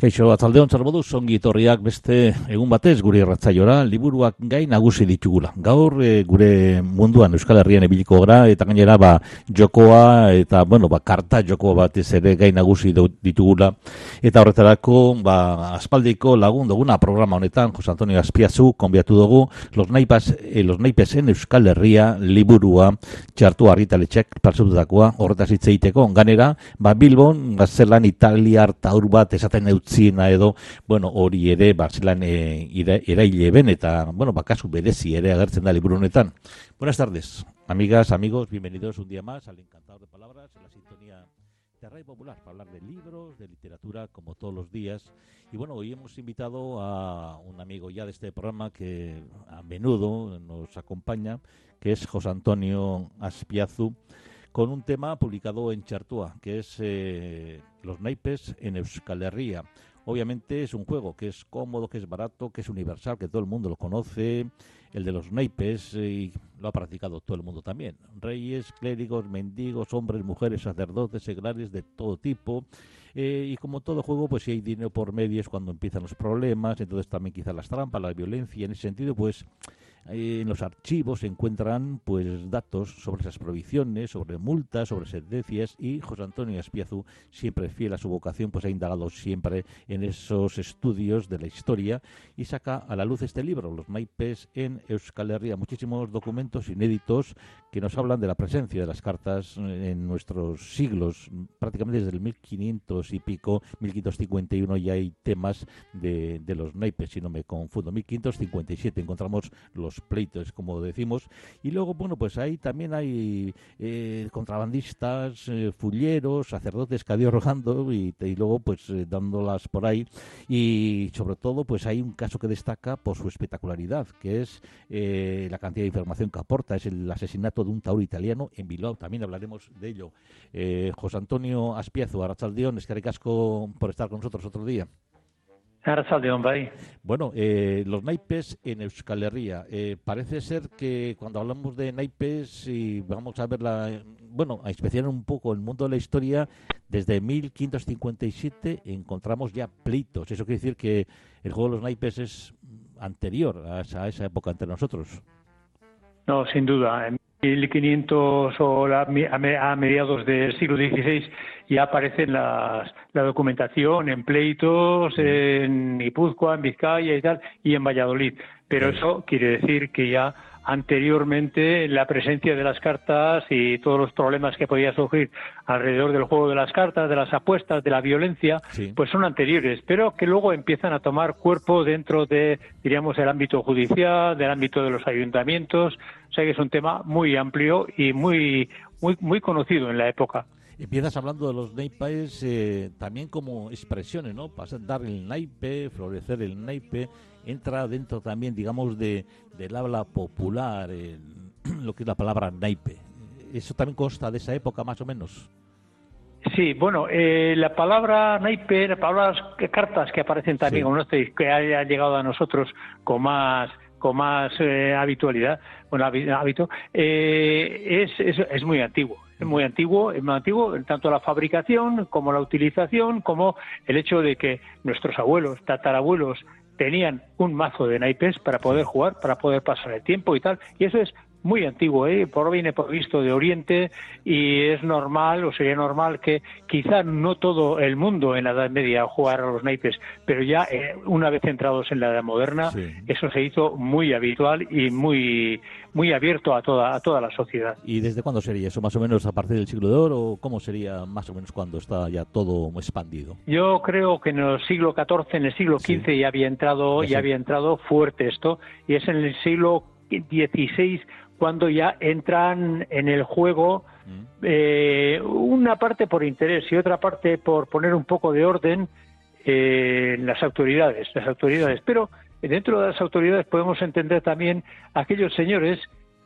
Kaixo, atzaldeon zarboduz, ongi etorriak beste egun batez gure erratzaiora, liburuak gai nagusi ditugula. Gaur e, gure munduan Euskal Herrian ebiliko gara, eta gainera ba, jokoa, eta bueno, ba, karta jokoa batez ere gai nagusi ditugula. Eta horretarako, ba, aspaldiko lagun duguna programa honetan, Jose Antonio Azpiazu, konbiatu dugu, los naipes, eh, los naipes en Euskal Herria liburua, txartu argitaletxek parsututakoa, horretaz hitzeiteko, ganera, ba, Bilbon, gazelan italiar taur bat esaten eut utziena edo, bueno, hori ere, ba, zelan e, eraile ben, eta, bueno, bakasu berezi ere agertzen da liburu. Buenas tardes, amigas, amigos, bienvenidos un día más al Encantador de Palabras, en la sintonía de Radio Popular, para hablar de libros, de literatura, como todos los días. Y bueno, hoy hemos invitado a un amigo ya de este programa que a menudo nos acompaña, que es José Antonio Aspiazu, con un tema publicado en Chartúa, que es eh, los naipes en Euskal Herria. Obviamente es un juego que es cómodo, que es barato, que es universal, que todo el mundo lo conoce. El de los naipes eh, y lo ha practicado todo el mundo también. Reyes, clérigos, mendigos, hombres, mujeres, sacerdotes, seglares de todo tipo. Eh, y como todo juego, pues si hay dinero por medio es cuando empiezan los problemas, entonces también quizás las trampas, la violencia. En ese sentido, pues en los archivos se encuentran pues datos sobre esas prohibiciones, sobre multas, sobre sentencias y José Antonio Espiazu, siempre fiel a su vocación, pues ha indagado siempre en esos estudios de la historia y saca a la luz este libro, Los naipes en Euskal Herria, muchísimos documentos inéditos que nos hablan de la presencia de las cartas en nuestros siglos, prácticamente desde el 1500 y pico, 1551 ya hay temas de, de los naipes, si no me confundo, 1557 encontramos los pleitos, como decimos. Y luego, bueno, pues ahí también hay eh, contrabandistas, eh, fulleros, sacerdotes que ha rogando y, y, luego pues eh, dándolas por ahí. Y sobre todo, pues hay un caso que destaca por su espectacularidad, que es la cantidad de información que aporta. Es el asesinato de un tauro italiano en Bilbao. También hablaremos de ello. José Antonio Aspiazo, Arrachaldeón, es que casco por estar con nosotros otro día. Bueno, eh, los naipes en Euskal Herria. Eh, parece ser que cuando hablamos de naipes y vamos a ver la, bueno, a inspeccionar un poco el mundo de la historia, desde 1557 encontramos ya pleitos. Eso quiere decir que el juego de los naipes es anterior a esa, a esa época entre nosotros. No, sin duda. 1500 o a mediados del siglo XVI ya aparece la documentación en pleitos en Guipúzcoa, en Vizcaya y tal, y en Valladolid. Pero eso quiere decir que ya anteriormente la presencia de las cartas y todos los problemas que podía surgir alrededor del juego de las cartas, de las apuestas, de la violencia, pues son anteriores, pero que luego empiezan a tomar cuerpo dentro de, diríamos, el ámbito judicial, del ámbito de los ayuntamientos, o sea que es un tema muy amplio y muy, muy, muy conocido en la época. Empiezas hablando de los naipes eh, también como expresiones, ¿no? Pasar, dar el naipe, florecer el naipe, entra dentro también, digamos, de, del habla popular, lo que es la palabra naipe. ¿Eso también consta de esa época más o menos? Sí, bueno, eh, la palabra naipe, las palabras cartas que aparecen también, que haya llegado a nosotros con más con más eh, habitualidad, bueno, hábito, eh, es, es, es, muy antiguo. Es muy antiguo, es muy antiguo, tanto la fabricación como la utilización, como el hecho de que nuestros abuelos, tatarabuelos, tenían un mazo de naipes para poder jugar, para poder pasar el tiempo y tal. Y eso es muy antiguo, ¿eh? por viene por visto de Oriente y es normal o sería normal que quizá no todo el mundo en la Edad Media jugara a los naipes, pero ya eh, una vez entrados en la Edad Moderna eso se hizo muy habitual y muy muy abierto a toda a toda la sociedad. ¿Y desde cuándo sería eso? ¿Más o menos a partir del siglo de oro o cómo sería más o menos cuando está ya todo expandido? Yo creo que en el siglo XIV, en el siglo XV ya había entrado ya había entrado fuerte esto y es en el siglo XVI cuando ya entran en el juego mm. eh, una parte por interés y otra parte por poner un poco de orden en las autoridades, las autoridades. Pero dentro de las autoridades podemos entender también aquellos señores,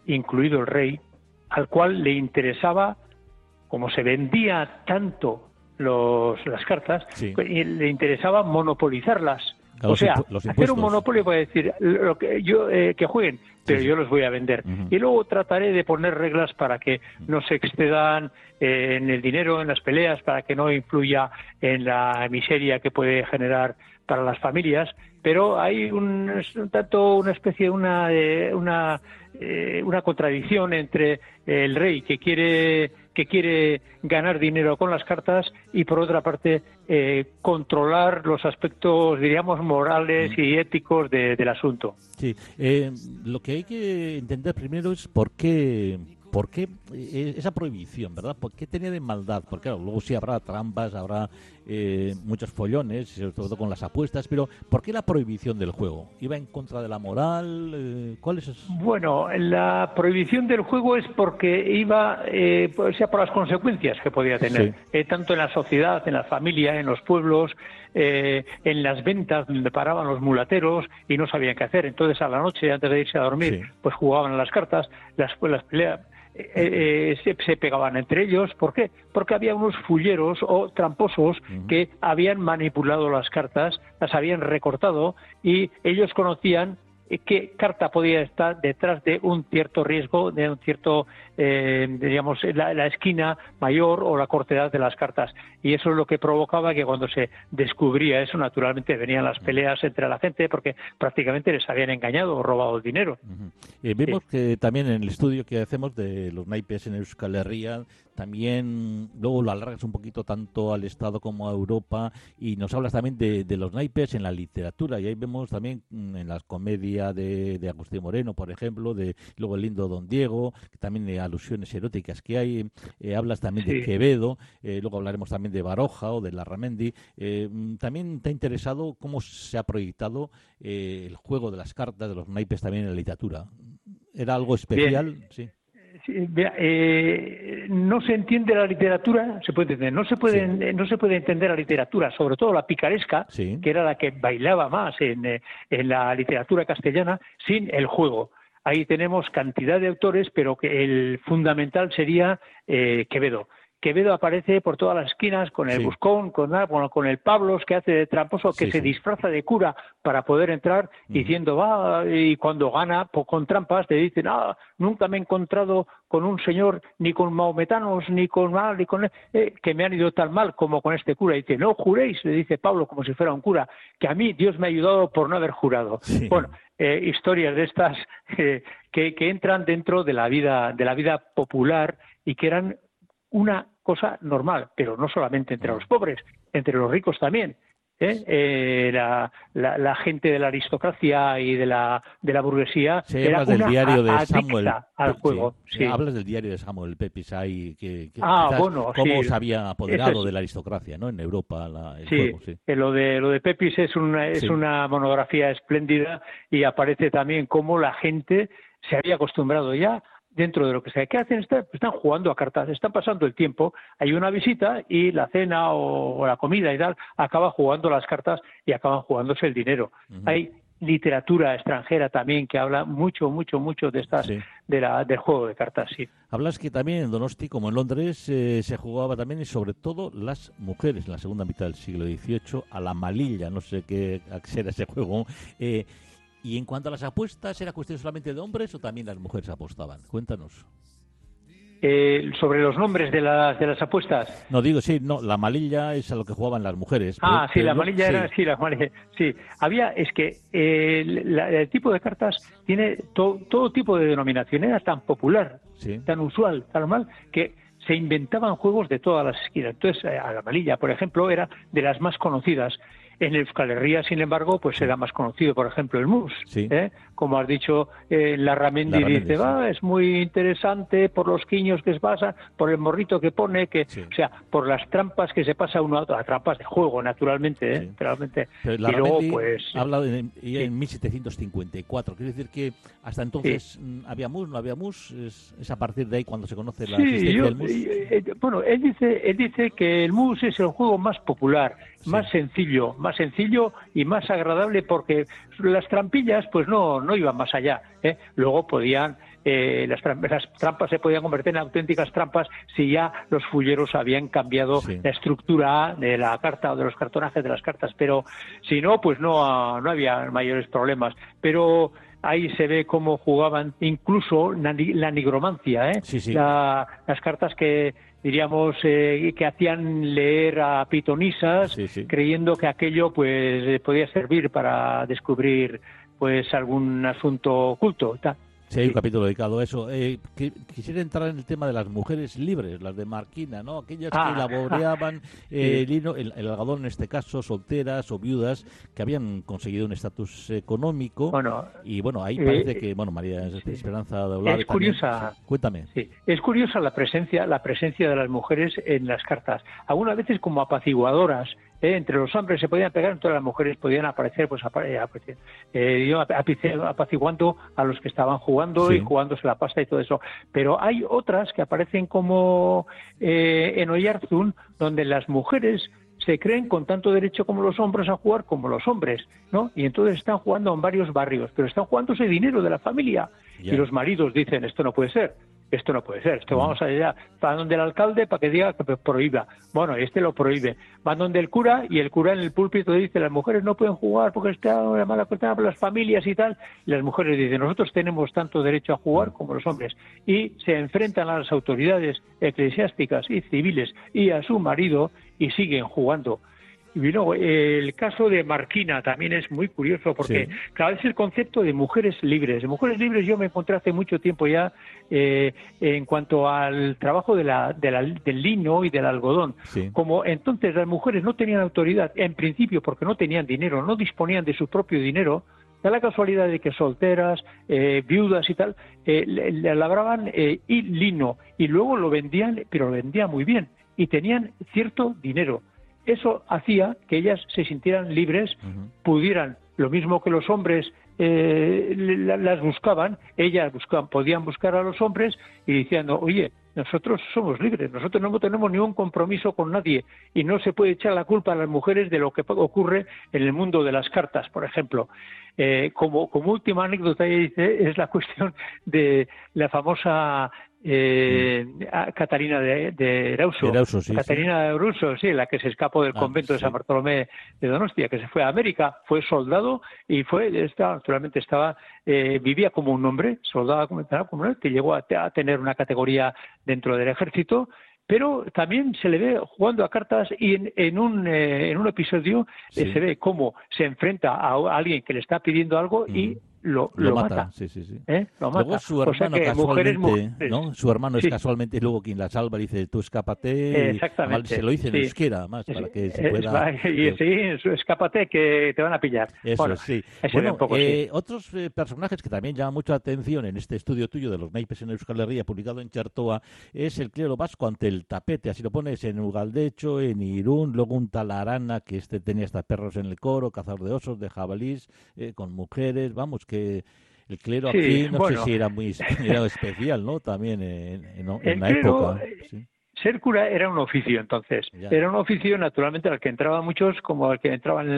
incluido el rey, al cual le interesaba, como se vendía tanto los, las cartas, le interesaba monopolizarlas o sea, hacer un monopolio para decir lo que yo eh, que jueguen, pero yo los voy a vender. Y luego trataré de poner reglas para que no se excedan eh, en el dinero, en las peleas, para que no influya en la miseria que puede generar para las familias. Pero hay un, tanto una especie, una, eh, una, una contradicción entre el rey que quiere que quiere ganar dinero con las cartas y por otra parte eh, controlar los aspectos, diríamos, morales y éticos del asunto. Sí, eh, lo que hay que entender primero es por qué ¿por qué eh, esa prohibición, verdad? ¿Por qué tenía de maldad? Porque claro, luego sí habrá trampas, habrá eh, muchos follones, sobre todo con las apuestas, pero ¿por qué la prohibición del juego? ¿Iba en contra de la moral? Eh, ¿Cuál es Bueno, la prohibición del juego es porque iba, eh, pues, sea por las consecuencias que podía tener, tanto en la sociedad, en la familia, en los pueblos, en las ventas donde paraban los mulateros y no sabían qué hacer. Entonces a la noche, antes de irse a dormir, pues jugaban a las cartas, las, las peleas eh, eh, se, pegaban entre ellos. ¿Por qué? Porque había unos fulleros o tramposos que habían manipulado las cartas, las habían recortado y ellos conocían qué carta podía estar detrás de un cierto riesgo, de un cierto, eh, digamos, la, la, esquina mayor o la cortedad de las cartas. Y eso es lo que provocaba que cuando se descubría eso, naturalmente venían las peleas entre la gente porque prácticamente les habían engañado o robado el dinero. Eh, vemos que también en el estudio que hacemos de los naipes en Euskal Herria, también luego lo alargas un poquito tanto al Estado como a Europa y nos hablas también de, de los naipes en la literatura. Y ahí vemos también mm, en las comedias de, Agustín Moreno, por ejemplo, de luego el lindo Don Diego, que también de alusiones eróticas que hay, eh, hablas también de Quevedo, eh, luego hablaremos también de Baroja o de Larramendi. Eh, también te ha interesado cómo se ha proyectado el juego de las cartas, de los naipes también en la literatura. ¿Era algo especial? Sí eh, no se entiende la literatura, se puede entender, no se puede, no se puede entender la literatura, sobre todo la picaresca, que era la que bailaba más en, eh, en, la literatura castellana, sin el juego. Ahí tenemos cantidad de autores, pero que el fundamental sería eh, Quevedo. Quevedo aparece por todas las esquinas con el buscón, con, con el Pablos que hace de tramposo, que se disfraza de cura para poder entrar, diciendo, va, y cuando gana con trampas te dicen, ah, nunca me he encontrado con un señor ni con maometanos, ni con mal, ni con eh, que me han ido tan mal como con este cura. Y dice, no juréis, le dice Pablo como si fuera un cura, que a mí Dios me ha ayudado por no haber jurado. Bueno, eh, historias de estas eh, que, que entran dentro de la vida, de la vida popular y que eran una cosa normal, pero no solamente entre los pobres, entre los ricos también. ¿eh? Eh, la, la, gente de la aristocracia y de la, de la burguesía era del diario de Samuel al juego. Hablas del diario de Samuel Pepys ahí, que, ah, bueno, cómo se había apoderado de la aristocracia ¿no? en Europa el juego. Sí, eh, lo de, lo de Pepys es una, es una monografía espléndida y aparece también cómo la gente se había acostumbrado ya dentro de lo que sea. ¿Qué hacen? Están jugando a cartas, están pasando el tiempo, hay una visita y la cena o, la comida y tal acaba jugando las cartas y acaban jugándose el dinero. Hay literatura extranjera también que habla mucho, mucho, mucho de estas de la, del juego de cartas, sí. Hablas que también en Donosti, como en Londres, eh, se jugaba también y sobre todo las mujeres en la segunda mitad del siglo XVIII a la malilla, no sé qué era ese juego. Eh, y en cuanto a las apuestas, ¿era cuestión solamente de hombres o también las mujeres apostaban? Cuéntanos. Eh, sobre los nombres de las, de las apuestas. No, digo, sí, no, la malilla es a lo que jugaban las mujeres. Ah, sí, la malilla era, sí, la malilla, sí. Había, es que eh, el tipo de cartas tiene todo tipo de denominación, era tan popular, tan usual, tan normal, que se inventaban juegos de todas las esquinas. Entonces, a la malilla, por ejemplo, era de las más conocidas. En Euskal Herria, sin embargo, pues era más conocido, por ejemplo, el mus. ¿eh? Como has dicho, eh, la Ramendi dice, va, es muy interesante por los quiños que se pasa, por el morrito que pone, que, o sea, por las trampas que se pasa uno a otro, trampas de juego, naturalmente, ¿eh? naturalmente. y luego, pues... Habla de, en 1754, quiere decir que hasta entonces mm, había mus, no había mus, es, a partir de ahí cuando se conoce la existencia del mus. Eh, bueno, él dice, él dice que el mus es el juego más popular más sencillo, más sencillo y más agradable porque las trampillas pues no, no iban más allá. ¿eh? Luego podían eh, las, trampas se podían convertir en auténticas trampas si ya los fulleros habían cambiado la estructura de la carta o de los cartonajes de las cartas, pero si no, pues no, no había mayores problemas. Pero ahí se ve cómo jugaban incluso la, nigromancia, ¿eh? las cartas que diríamos eh, que hacían leer a pitonisas creyendo que aquello pues podía servir para descubrir pues algún asunto oculto Sí, hay un capítulo dedicado a eso. Eh, quisiera entrar en el tema de las mujeres libres, las de Marquina, ¿no? Aquellas que ah. laboreaban eh, el, hino, el, algodón en este caso, solteras o viudas que habían conseguido un estatus económico. Bueno, y bueno, ahí parece eh, que, bueno, María Esperanza de hablar. Es curiosa. Cuéntame. Sí, es curiosa la presencia, la presencia de las mujeres en las cartas. Algunas veces como apaciguadoras ¿eh? entre los hombres se podían pegar, entonces las mujeres podían aparecer, pues aparecer, eh, apaciguando a los que estaban jugando y jugándose la pasta y todo eso. Pero hay otras que aparecen como eh, en Oyarzún, donde las mujeres se creen con tanto derecho como los hombres a jugar como los hombres, ¿no? Y entonces están jugando en varios barrios, pero están jugando ese dinero de la familia. Y los maridos dicen, esto no puede ser esto no puede ser, esto vamos allá, van donde el alcalde para que diga que prohíba. Bueno, este lo prohíbe. Van donde el cura y el cura en el púlpito dice, las mujeres no pueden jugar porque está una mala cuestión para las familias y tal. Y las mujeres dicen, nosotros tenemos tanto derecho a jugar como los hombres. Y se enfrentan a las autoridades eclesiásticas y civiles y a su marido y siguen jugando. Y vino el caso de Marquina también es muy curioso porque cada vez el concepto de mujeres libres. De mujeres libres yo me encontré hace mucho tiempo ya eh, en cuanto al trabajo de la, del lino y del algodón. Como entonces las mujeres no tenían autoridad, en principio porque no tenían dinero, no disponían de su propio dinero, da la casualidad de que solteras, eh, viudas y tal, eh, le, labraban y lino y luego lo vendían, pero lo vendían muy bien y tenían cierto dinero eso hacía que ellas se sintieran libres, pudieran, lo mismo que los hombres eh, las buscaban, ellas buscaban, podían buscar a los hombres y diciendo, oye, nosotros somos libres, nosotros no tenemos ningún compromiso con nadie y no se puede echar la culpa a las mujeres de lo que ocurre en el mundo de las cartas, por ejemplo. Eh, como, como última anécdota es la cuestión de la famosa eh, Catarina de, de Catarina de Erauso, sí, la que se escapó del ah, convento de San Bartolomé de Donostia, que se fue a América, fue soldado y fue, estaba, naturalmente estaba, eh, vivía como un hombre, soldado como, un que llegó a, tener una categoría dentro del ejército, pero también se le ve jugando a cartas y en, en, un, eh, en un episodio eh, se ve cómo se enfrenta a, alguien que le está pidiendo algo y lo, lo, mata. Sí, sí, sí. ¿Eh? Lo mata. Luego su hermano casualmente, ¿no? Su hermano es casualmente luego quien la salva dice tú escápate. Exactamente. se lo dice en euskera más para que se pueda. Y, sí, escápate que te van a pillar. Eso sí. Bueno, eh, otros eh, personajes que también llaman mucha atención en este estudio tuyo de los naipes en Euskal Herria publicado en Chartoa es el clero vasco ante el tapete. Así lo pones en Ugaldecho, en Irún, luego un talarana que este tenía hasta perros en el coro, cazador de osos, de jabalís, eh, con mujeres, vamos que el clero aquí no sé si era muy especial, ¿no? También en, en, la época. Eh, ser cura era un oficio entonces. Era un oficio naturalmente al que entraban muchos como al que entraban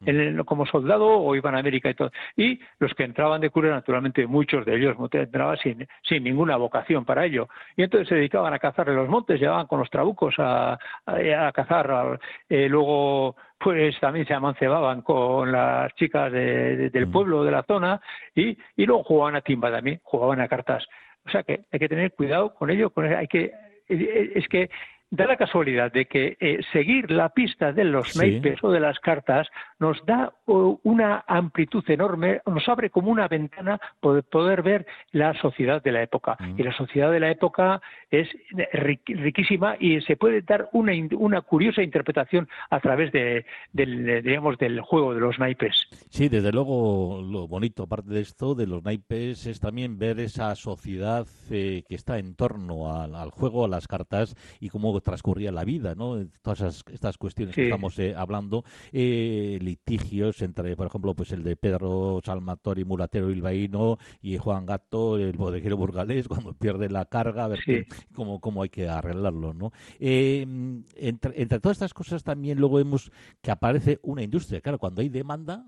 mm. como soldado o iban a América y todo. Y los que entraban de cura naturalmente muchos de ellos entraban sin, sin ninguna vocación para ello. Y entonces se dedicaban a cazar en los montes, llevaban con los trabucos a, a, cazar. Eh, luego pues también se amancebaban con las chicas del mm. pueblo, de la zona, y, y luego jugaban a timba también, jugaban a cartas. O sea que hay que tener cuidado con ello, con, hay que es que da la casualidad de que eh, seguir la pista de los naipes o de las cartas nos da una amplitud enorme, nos abre como una ventana poder, poder ver la sociedad de la época. Mm. Y la sociedad de la época es riquísima y se puede dar una, una curiosa interpretación a través de, del, digamos, del juego de los naipes. Sí, desde luego lo bonito, aparte de esto, de los naipes, es también ver esa sociedad eh, que está en torno al, al juego, a las cartas y cómo cómo transcurría la vida, ¿no? Todas estas cuestiones que estamos eh, hablando, eh, litigios entre, por ejemplo, pues el de Pedro Salmatori, mulatero bilbaíno, y Juan Gato, el bodeguero burgalés, cuando pierde la carga, a ver cómo, cómo hay que arreglarlo, ¿no? Eh, entre, entre todas estas cosas también luego vemos que aparece una industria. Claro, cuando hay demanda,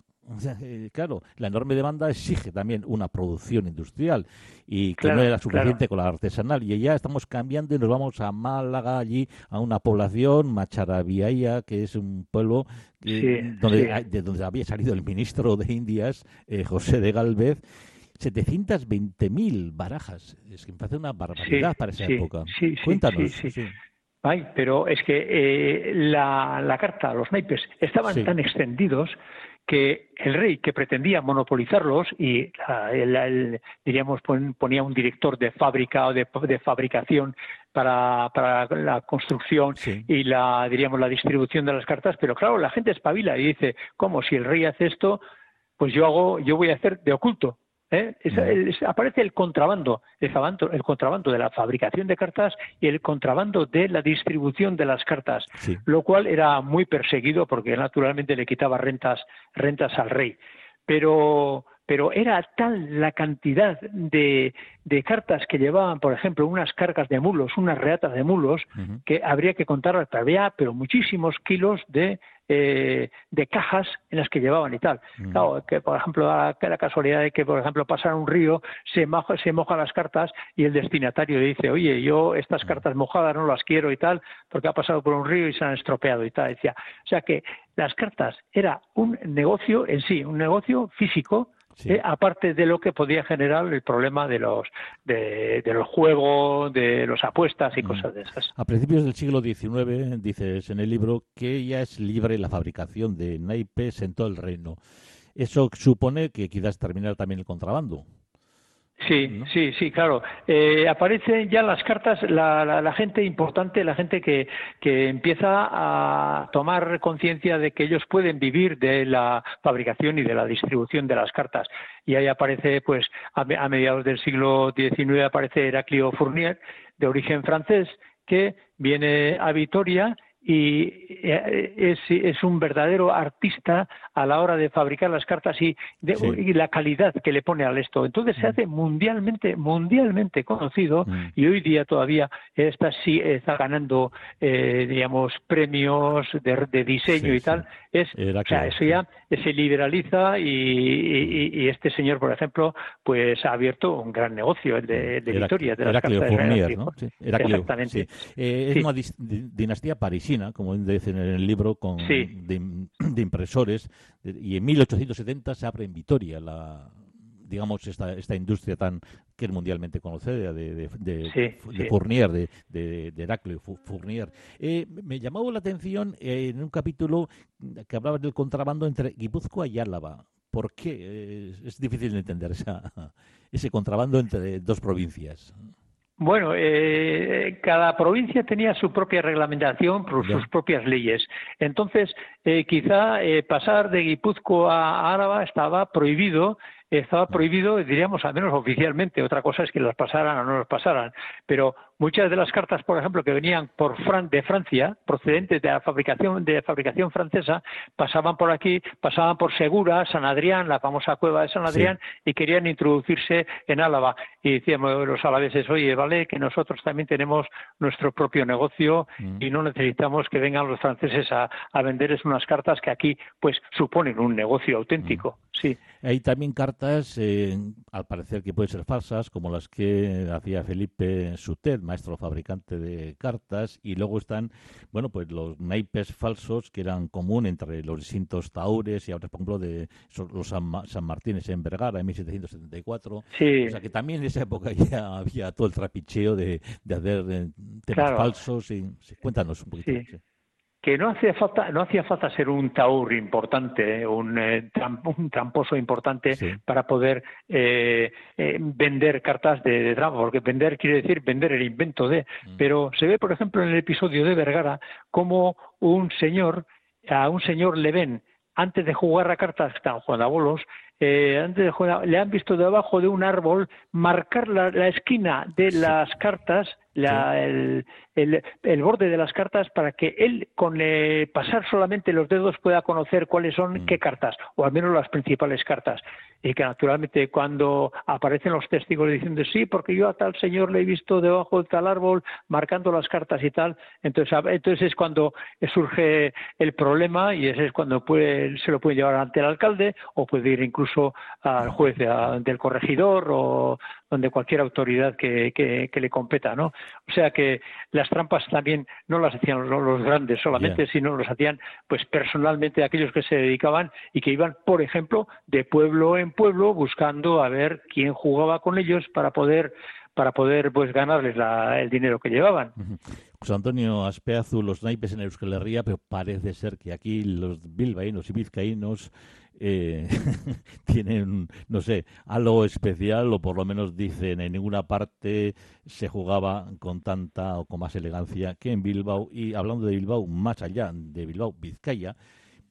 eh, claro, la enorme demanda exige también una producción industrial y que no era suficiente con la artesanal. Y ya estamos cambiando y nos vamos a Málaga, allí a una población, Macharabiaya, que es un pueblo donde, de donde había salido el ministro de Indias, eh, José de Galvez. 720.000 barajas. Es que me parece una barbaridad para esa época. Cuéntanos. Ay, pero es que eh, la, la, carta, los naipes, estaban tan extendidos que el rey que pretendía monopolizarlos y el, diríamos ponía un director de fábrica o de, fabricación para, para, la construcción y la diríamos la distribución de las cartas pero claro la gente espabila y dice cómo si el rey hace esto pues yo hago yo voy a hacer de oculto ¿eh? aparece el contrabando, el contrabando, de la fabricación de cartas y el contrabando de la distribución de las cartas, lo cual era muy perseguido porque naturalmente le quitaba rentas, rentas al rey. Pero, pero era tal la cantidad de, de, cartas que llevaban, por ejemplo, unas cargas de mulos, unas reatas de mulos, que habría que contar, había pero muchísimos kilos de eh, de cajas en las que llevaban y tal. Claro, que por ejemplo, la, la casualidad de que, por ejemplo, pasan un río, se, moja, se mojan las cartas y el destinatario dice, oye, yo estas cartas mojadas no las quiero y tal, porque ha pasado por un río y se han estropeado y tal. Decía, o sea que las cartas era un negocio en sí, un negocio físico eh, aparte de lo que podía generar el problema de los de, los juegos, de las apuestas y mm. cosas de esas. A principios del siglo XIX, dices en el libro, que ya es libre la fabricación de naipes en todo el reino. Eso supone que quizás terminar también el contrabando. Sí, sí, sí, claro. Eh, aparecen ya las cartas, la, gente importante, la gente que, que empieza a tomar conciencia de que ellos pueden vivir de la fabricación y de la distribución de las cartas. Y ahí aparece, pues, a, a mediados del siglo XIX aparece Heraclio Fournier, de origen francés, que viene a Vitoria y eh, es, un verdadero artista a la hora de fabricar las cartas y, la calidad que le pone al esto. Entonces se mm. hace mundialmente, mundialmente conocido mm. y hoy día todavía está, sí, está ganando, eh, digamos, premios de, diseño y tal. Es, o sea, eso ya se liberaliza y, este señor, por ejemplo, pues ha abierto un gran negocio, el de, de Victoria, de las cartas de ¿no? Exactamente. Eh, es una dinastía parisina como dicen en el libro, con, de, impresores, y en 1870 se abre en Vitoria la digamos esta, esta industria tan que es mundialmente conocida de, de, de, Fournier, de, de, Heraclio Fournier. Eh, me llamó la atención eh, en un capítulo que hablaba del contrabando entre Guipúzcoa y Álava. ¿Por qué? Eh, es difícil de entender esa, ese contrabando entre dos provincias. Bueno, eh, cada provincia tenía su propia reglamentación, sus propias leyes. Entonces, eh, quizá eh, pasar de Guipúzcoa a Áraba estaba prohibido estaba prohibido, diríamos, al menos oficialmente. Otra cosa es que las pasaran o no las pasaran. Pero muchas de las cartas, por ejemplo, que venían por de Francia, procedentes de la fabricación, de fabricación francesa, pasaban por aquí, pasaban por Segura, San Adrián, la famosa cueva de San Adrián, y querían introducirse en Álava. Y decíamos los alaveses, oye, vale, que nosotros también tenemos nuestro propio negocio mm. y no necesitamos que vengan los franceses a, a venderles unas cartas que aquí, pues, suponen un negocio auténtico. Mm. Sí. Hay también cartas, eh, al parecer que pueden ser falsas, como las que hacía Felipe Sutet, maestro fabricante de cartas, y luego están, bueno, pues los naipes falsos que eran común entre los distintos taures y ahora, por ejemplo, de los San, Martínez en Vergara en 1774. Sí. O sea que también en esa época ya había todo el trapicheo de, de hacer eh, temas falsos. Y, cuéntanos un poquito. Sí que no hacía falta no hacía falta ser un taur importante eh, un, eh, un tramposo importante para poder eh, vender cartas de, de trampa porque vender quiere decir vender el invento de. Mm. pero se ve por ejemplo en el episodio de Vergara como un señor a un señor le ven antes de jugar a cartas tan Juan Bolos, eh, antes de jugar, le han visto debajo de un árbol marcar la, esquina de las cartas, la, el, el, el, borde de las cartas para que él con eh, pasar solamente los dedos pueda conocer cuáles son mm. qué cartas, o al menos las principales cartas. Y que naturalmente cuando aparecen los testigos diciendo sí, porque yo a tal señor le he visto debajo de tal árbol marcando las cartas y tal, entonces, entonces es cuando surge el problema y ese es cuando puede, se lo puede llevar ante el alcalde o puede ir incluso al juez del corregidor o donde cualquier autoridad que, que, le competa, ¿no? O sea que las trampas también no las hacían los, grandes solamente, sino las hacían pues personalmente aquellos que se dedicaban y que iban, por ejemplo, de pueblo en pueblo buscando a ver quién jugaba con ellos para poder para poder pues ganarles el dinero que llevaban. José Antonio Aspeazu, los naipes en Euskal Herria, pero parece ser que aquí los bilbaínos y vizcaínos eh, tienen, no sé, algo especial o por lo menos dicen en ninguna parte se jugaba con tanta o con más elegancia que en Bilbao. Y hablando de Bilbao, más allá de Bilbao, Vizcaya,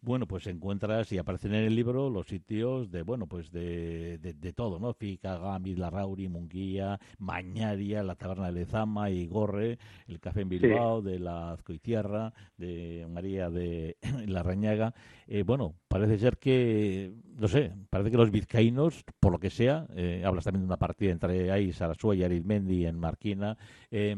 bueno, pues encuentras y aparecen en el libro los sitios de, bueno, pues de, de, todo, ¿no? Fica, Gami, Larrauri, Munguía, Mañaria, la Taberna de Lezama y Gorre, el Café en Bilbao, de la Azcoitierra, de María de la Rañaga. Eh, bueno, parece ser que, no sé, parece que los vizcaínos, por lo que sea, eh, hablas también de una partida entre ahí, Sarasua y Arizmendi en Marquina, eh,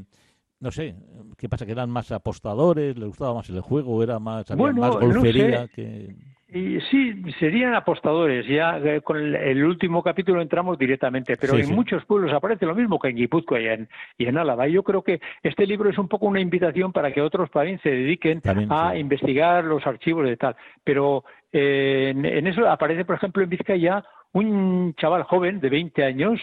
no sé, ¿qué pasa? ¿Que eran más apostadores? ¿Les gustaba más el juego? ¿Era más, más golfería? que... Y sí, serían apostadores. Ya eh, con el, último capítulo entramos directamente, pero en muchos pueblos aparece lo mismo que en Guipúzcoa y en, y en Álava. Yo creo que este libro es un poco una invitación para que otros también se dediquen a investigar los archivos de tal. Pero eh, en, eso aparece, por ejemplo, en Vizcaya un chaval joven de 20 años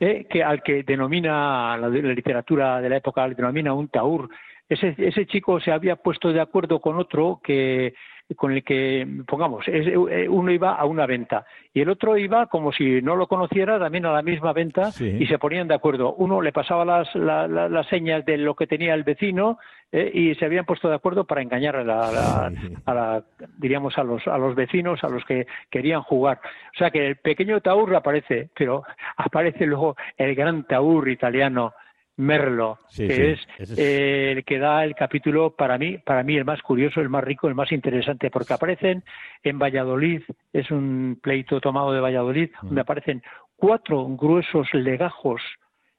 eh, que al que denomina la, literatura de la época le denomina un taur. Ese, ese chico se había puesto de acuerdo con otro que con el que, pongamos, eh, uno iba a una venta y el otro iba como si no lo conociera también a la misma venta y se ponían de acuerdo. Uno le pasaba las, las señas de lo que tenía el vecino eh, y se habían puesto de acuerdo para engañar a la, a la, diríamos, a los, a los vecinos, a los que querían jugar. O sea que el pequeño taur aparece, pero aparece luego el gran taur italiano Merlo, que es, el que da el capítulo para mí, para mí el más curioso, el más rico, el más interesante, porque aparecen en Valladolid, es un pleito tomado de Valladolid, mm. donde aparecen cuatro gruesos legajos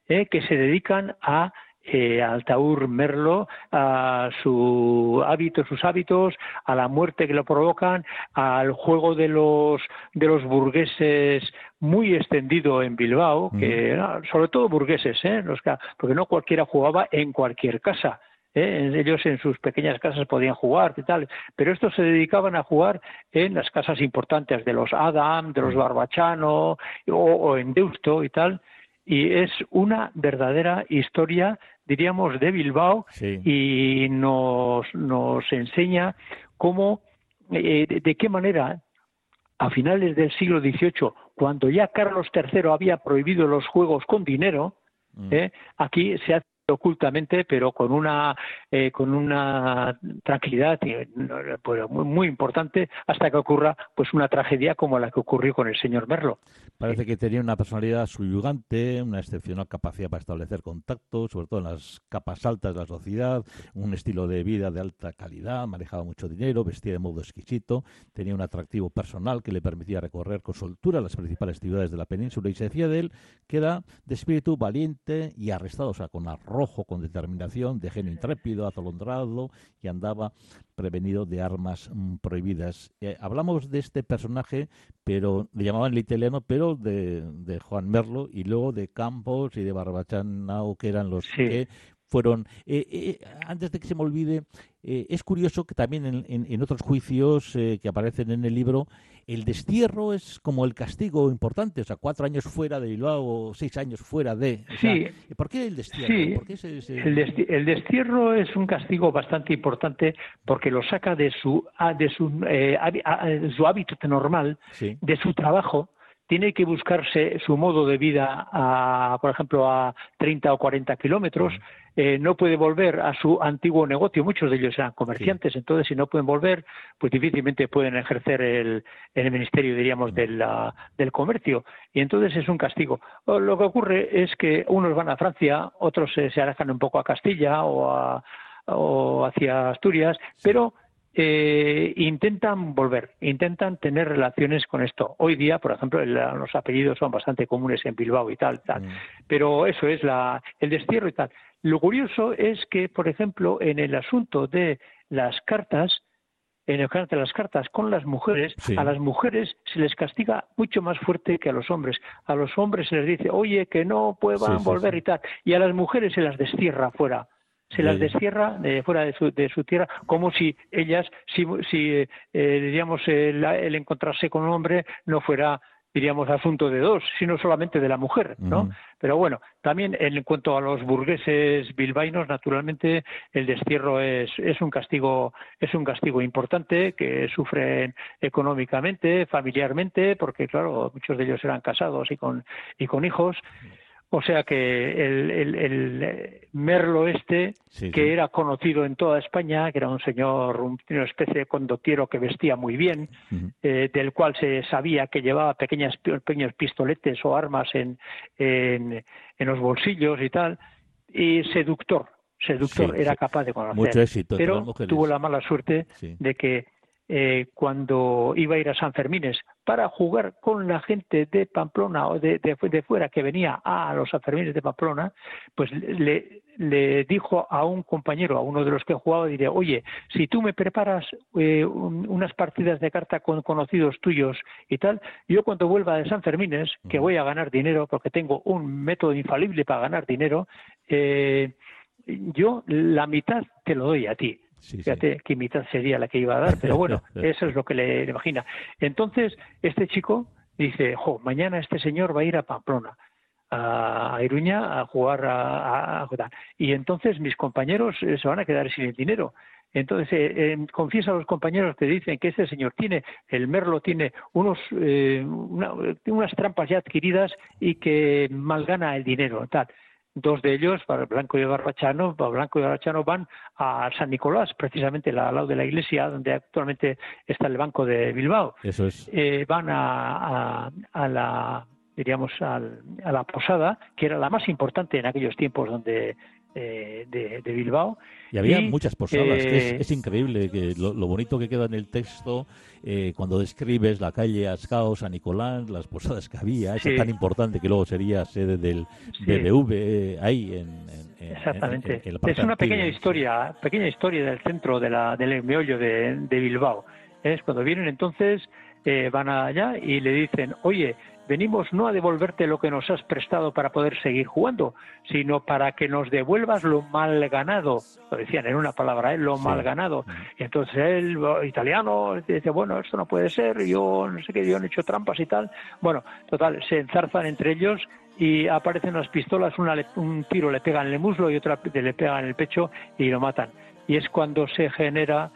eh, que se dedican a eh, al Taur Merlo, a su hábito, sus hábitos, a la muerte que lo provocan, al juego de los de los burgueses muy extendido en Bilbao, que sobre todo burgueses, ¿eh? Los porque no cualquiera jugaba en cualquier casa. ¿eh? ellos en sus pequeñas casas podían jugar y tal, pero estos se dedicaban a jugar en las casas importantes de los Adam, de los Barbachano o, o en Deusto y tal, y es una verdadera historia, diríamos, de Bilbao y nos, nos enseña cómo, eh, de, qué manera a finales del siglo XVIII, cuando ya Carlos III había prohibido los juegos con dinero, mm. eh, aquí se hace ocultamente, pero con una eh, con una tranquilidad pues, muy, muy, importante hasta que ocurra pues una tragedia como la que ocurrió con el señor Merlo. Parece que tenía una personalidad subyugante, una excepcional capacidad para establecer contactos, sobre todo en las capas altas de la sociedad, un estilo de vida de alta calidad, manejaba mucho dinero, vestía de modo exquisito, tenía un atractivo personal que le permitía recorrer con soltura las principales ciudades de la península y se decía de él que era de espíritu valiente y arrestado, o sea, con arroz rojo con determinación, de genio intrépido, atolondrado y andaba prevenido de armas mm, prohibidas. Eh, hablamos de este personaje, pero le llamaban el italiano, pero de, de, Juan Merlo y luego de Campos y de Barbachanao, que eran los que fueron, eh, eh, antes de que se me olvide, eh, es curioso que también en, en, otros juicios que aparecen en el libro, el destierro es como el castigo importante, o sea, cuatro años fuera de Bilbao o seis años fuera de... sí. ¿Por qué el destierro? El, destierro es un castigo bastante importante porque lo saca de su, de su, su hábito normal, de su trabajo, tiene que buscarse su modo de vida, a, por ejemplo, a 30 o 40 kilómetros, eh, no puede volver a su antiguo negocio. Muchos de ellos eran comerciantes, entonces si no pueden volver, pues difícilmente pueden ejercer el, el ministerio, diríamos, del, del comercio. Y entonces es un castigo. Lo que ocurre es que unos van a Francia, otros se, se alejan un poco a Castilla o, a, o hacia Asturias, pero eh, intentan volver, intentan tener relaciones con esto. Hoy día, por ejemplo, los apellidos son bastante comunes en Bilbao y tal, tal. Mm. pero eso es la, el destierro y tal. Lo curioso es que, por ejemplo, en el asunto de las cartas, en el caso de las cartas con las mujeres, a las mujeres se les castiga mucho más fuerte que a los hombres. A los hombres se les dice, oye, que no puedan volver y tal, y a las mujeres se las destierra fuera se las destierra de fuera de su, de su tierra, como si ellas, si, si eh, diríamos, el, el, encontrarse con un hombre no fuera, diríamos, asunto de dos, sino solamente de la mujer, ¿no? Pero bueno, también en cuanto a los burgueses bilbaínos, naturalmente el destierro es, es un castigo, es un castigo importante que sufren económicamente, familiarmente, porque claro, muchos de ellos eran casados y con, y con hijos. O sea que el, el, Merlo este, que era conocido en toda España, que era un señor, una especie de condotiero que vestía muy bien, eh, del cual se sabía que llevaba pequeñas, pequeños pistoletes o armas en, en, los bolsillos y tal, y seductor, seductor, era capaz de conocer. Mucho éxito. Pero tuvo la mala suerte de que eh, cuando iba a ir a San Fermines para jugar con la gente de Pamplona o de, de, fuera que venía a los San Fermines de Pamplona, pues le, le, dijo a un compañero, a uno de los que jugaba, diría, oye, si tú me preparas eh, unas partidas de carta con conocidos tuyos y tal, yo cuando vuelva de San Fermines, que voy a ganar dinero, porque tengo un método infalible para ganar dinero, eh, yo la mitad te lo doy a ti. Fíjate qué mitad sería la que iba a dar, pero bueno, eso es lo que le, imagina. Entonces, este chico dice, jo, mañana este señor va a ir a Pamplona, a Iruña, a jugar a, a, Y entonces mis compañeros eh, se van a quedar sin el dinero. Entonces, eh, eh, confiesa a los compañeros que dicen que este señor tiene, el Merlo tiene unos, eh, unas trampas ya adquiridas y que malgana el dinero. Tal dos de ellos, para Blanco y Barbachano, Blanco y Barbachano van a San Nicolás, precisamente al lado de la iglesia donde actualmente está el Banco de Bilbao. Eso es. Eh, van a, a, la diríamos a la posada, que era la más importante en aquellos tiempos donde eh, de, Bilbao. Y había muchas posadas, es, eh, increíble que lo, bonito que queda en el texto eh, cuando describes la calle Ascao, San Nicolás, las posadas que había, esa tan importante que luego sería sede del BBV ahí en, Exactamente. es una pequeña historia, pequeña historia del centro de la, del meollo de, de Bilbao. Es cuando vienen entonces, van allá y le dicen, oye, venimos no a devolverte lo que nos has prestado para poder seguir jugando, sino para que nos devuelvas lo mal ganado. Lo decían en una palabra, ¿eh? lo mal ganado. Y entonces él, italiano, dice, bueno, esto no puede ser, yo no sé qué, yo han hecho trampas y tal. Bueno, total, se enzarzan entre ellos y aparecen las pistolas, una, un tiro le pega en el muslo y otra le pega en el pecho y lo matan. Y es cuando se genera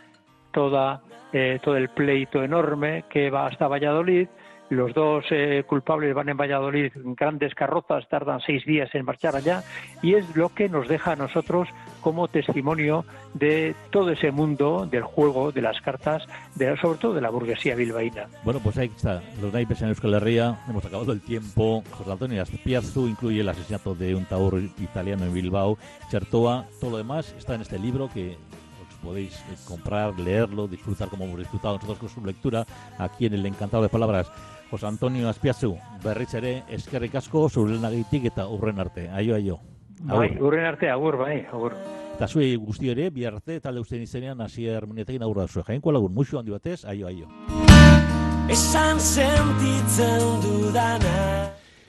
toda, eh, todo el pleito enorme que va hasta Valladolid, los dos eh, culpables van en Valladolid en grandes carrozas, tardan seis días en marchar allá y es lo que nos deja a nosotros como testimonio de todo ese mundo del juego, de las cartas, de, sobre todo de la burguesía bilbaína. Bueno, pues ahí está, los naipes en Euskal Herria, hemos acabado el tiempo. José Antonio Aspiazu incluye el asesinato de un taur italiano en Bilbao, Chertoa, todo lo demás está en este libro que podéis comprar, leerlo, disfrutar como hemos disfrutado nosotros con su lectura aquí en el Encantado de Palabras. José Antonio Azpiazu, berriz ere eskerrik asko zurenagitik eta urren arte. Aio, aio. Bai, urren arte, agur, bai, agur. Eta zuei guzti ere, bi arte, talde usten izenean, hasier harmonietekin aurra zuen. Jainko lagun, musu handi batez, aio, aio. Esan sentitzen dudana